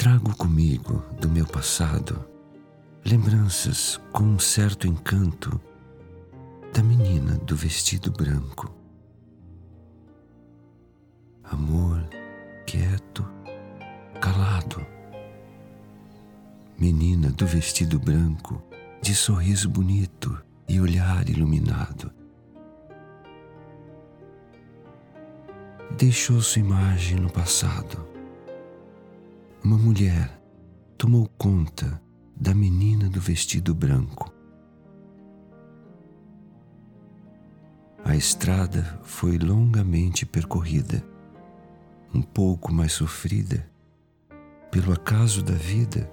Trago comigo do meu passado lembranças com um certo encanto da menina do vestido branco. Amor quieto, calado. Menina do vestido branco, de sorriso bonito e olhar iluminado. Deixou sua imagem no passado. Uma mulher tomou conta da menina do vestido branco. A estrada foi longamente percorrida, um pouco mais sofrida. Pelo acaso da vida,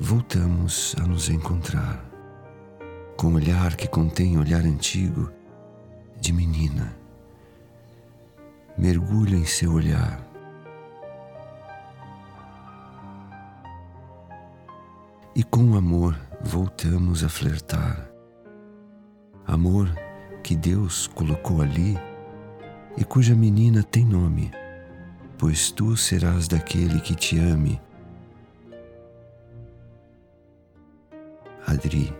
voltamos a nos encontrar, com olhar que contém olhar antigo de menina. Mergulho em seu olhar e com amor voltamos a flertar. Amor que Deus colocou ali e cuja menina tem nome, pois tu serás daquele que te ame. Adri